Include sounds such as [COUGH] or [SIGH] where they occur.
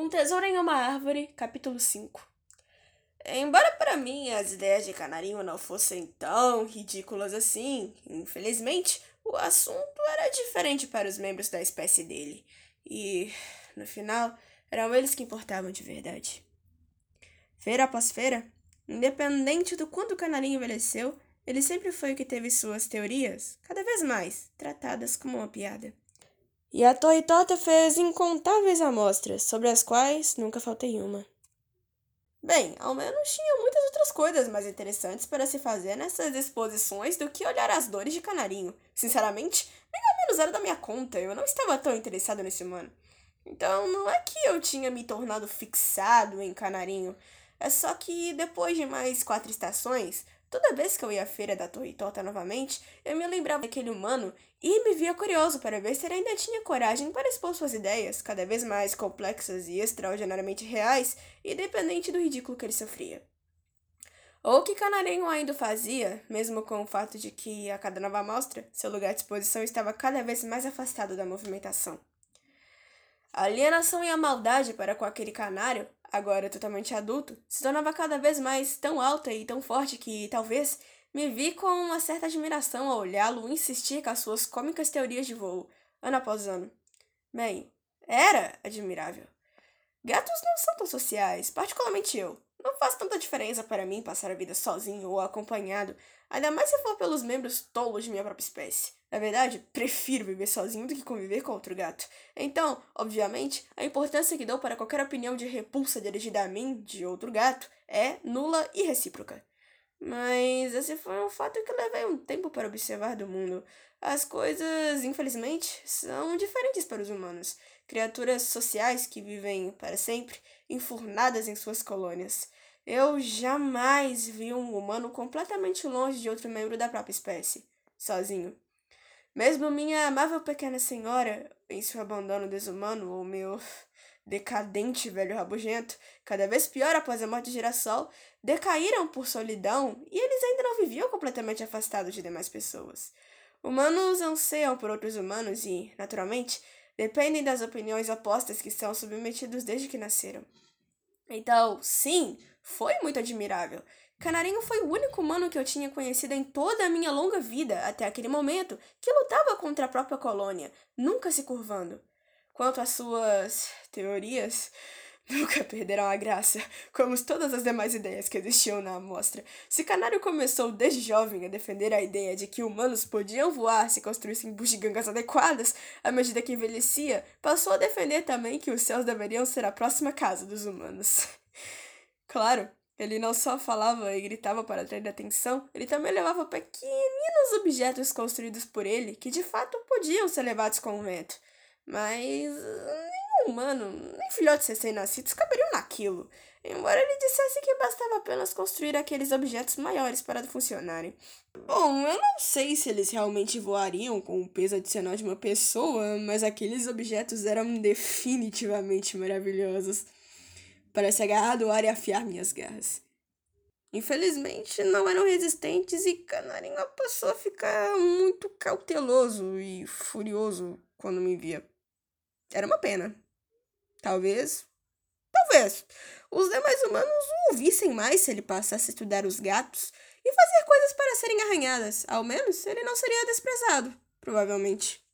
Um Tesouro em uma Árvore, capítulo 5 Embora para mim as ideias de Canarinho não fossem tão ridículas assim, infelizmente, o assunto era diferente para os membros da espécie dele. E, no final, eram eles que importavam de verdade. Feira após feira, independente do quanto o Canarinho envelheceu, ele sempre foi o que teve suas teorias, cada vez mais, tratadas como uma piada. E a Torre Tota fez incontáveis amostras, sobre as quais nunca faltei uma. Bem, ao menos tinha muitas outras coisas mais interessantes para se fazer nessas exposições do que olhar as dores de canarinho. Sinceramente, nem ao menos era da minha conta, eu não estava tão interessado nesse humano. Então, não é que eu tinha me tornado fixado em canarinho, é só que depois de mais quatro estações, Toda vez que eu ia à feira da Torre Torta novamente, eu me lembrava daquele humano e me via curioso para ver se ele ainda tinha coragem para expor suas ideias, cada vez mais complexas e extraordinariamente reais, independente do ridículo que ele sofria. Ou que Canarinho ainda fazia, mesmo com o fato de que, a cada nova amostra, seu lugar de exposição estava cada vez mais afastado da movimentação. A alienação e a maldade para com aquele canário agora totalmente adulto, se tornava cada vez mais tão alta e tão forte que, talvez, me vi com uma certa admiração ao olhá-lo insistir com as suas cômicas teorias de voo, ano após ano. Bem, era admirável. Gatos não são tão sociais, particularmente eu. Não faz tanta diferença para mim passar a vida sozinho ou acompanhado, ainda mais se for pelos membros tolos de minha própria espécie. Na verdade, prefiro viver sozinho do que conviver com outro gato. Então, obviamente, a importância que dou para qualquer opinião de repulsa dirigida a mim, de outro gato, é nula e recíproca. Mas esse foi um fato que levei um tempo para observar do mundo. As coisas, infelizmente, são diferentes para os humanos. Criaturas sociais que vivem para sempre, enfurnadas em suas colônias. Eu jamais vi um humano completamente longe de outro membro da própria espécie, sozinho. Mesmo minha amável pequena senhora, em seu abandono desumano, ou meu decadente velho rabugento, cada vez pior após a morte de Girassol, decaíram por solidão e eles ainda não viviam completamente afastados de demais pessoas. Humanos anseiam por outros humanos e, naturalmente, dependem das opiniões opostas que são submetidos desde que nasceram. Então, sim, foi muito admirável Canarinho foi o único humano que eu tinha conhecido em toda a minha longa vida, até aquele momento, que lutava contra a própria colônia, nunca se curvando. Quanto às suas teorias, [LAUGHS] nunca perderam a graça, como todas as demais ideias que existiam na amostra. Se Canário começou desde jovem a defender a ideia de que humanos podiam voar se construíssem bugigangas adequadas, à medida que envelhecia, passou a defender também que os céus deveriam ser a próxima casa dos humanos. [LAUGHS] Claro, ele não só falava e gritava para atrair atenção, ele também levava pequeninos objetos construídos por ele que de fato podiam ser levados com o vento. Mas nenhum humano, nem filhotes recém-nascidos caberiam naquilo, embora ele dissesse que bastava apenas construir aqueles objetos maiores para funcionarem. Bom, eu não sei se eles realmente voariam com o peso adicional de uma pessoa, mas aqueles objetos eram definitivamente maravilhosos para se agarrar do ar e afiar minhas garras. Infelizmente, não eram resistentes e Canarinho passou a ficar muito cauteloso e furioso quando me via. Era uma pena. Talvez. Talvez. Os demais humanos o ouvissem mais se ele passasse a estudar os gatos e fazer coisas para serem arranhadas. Ao menos ele não seria desprezado, provavelmente.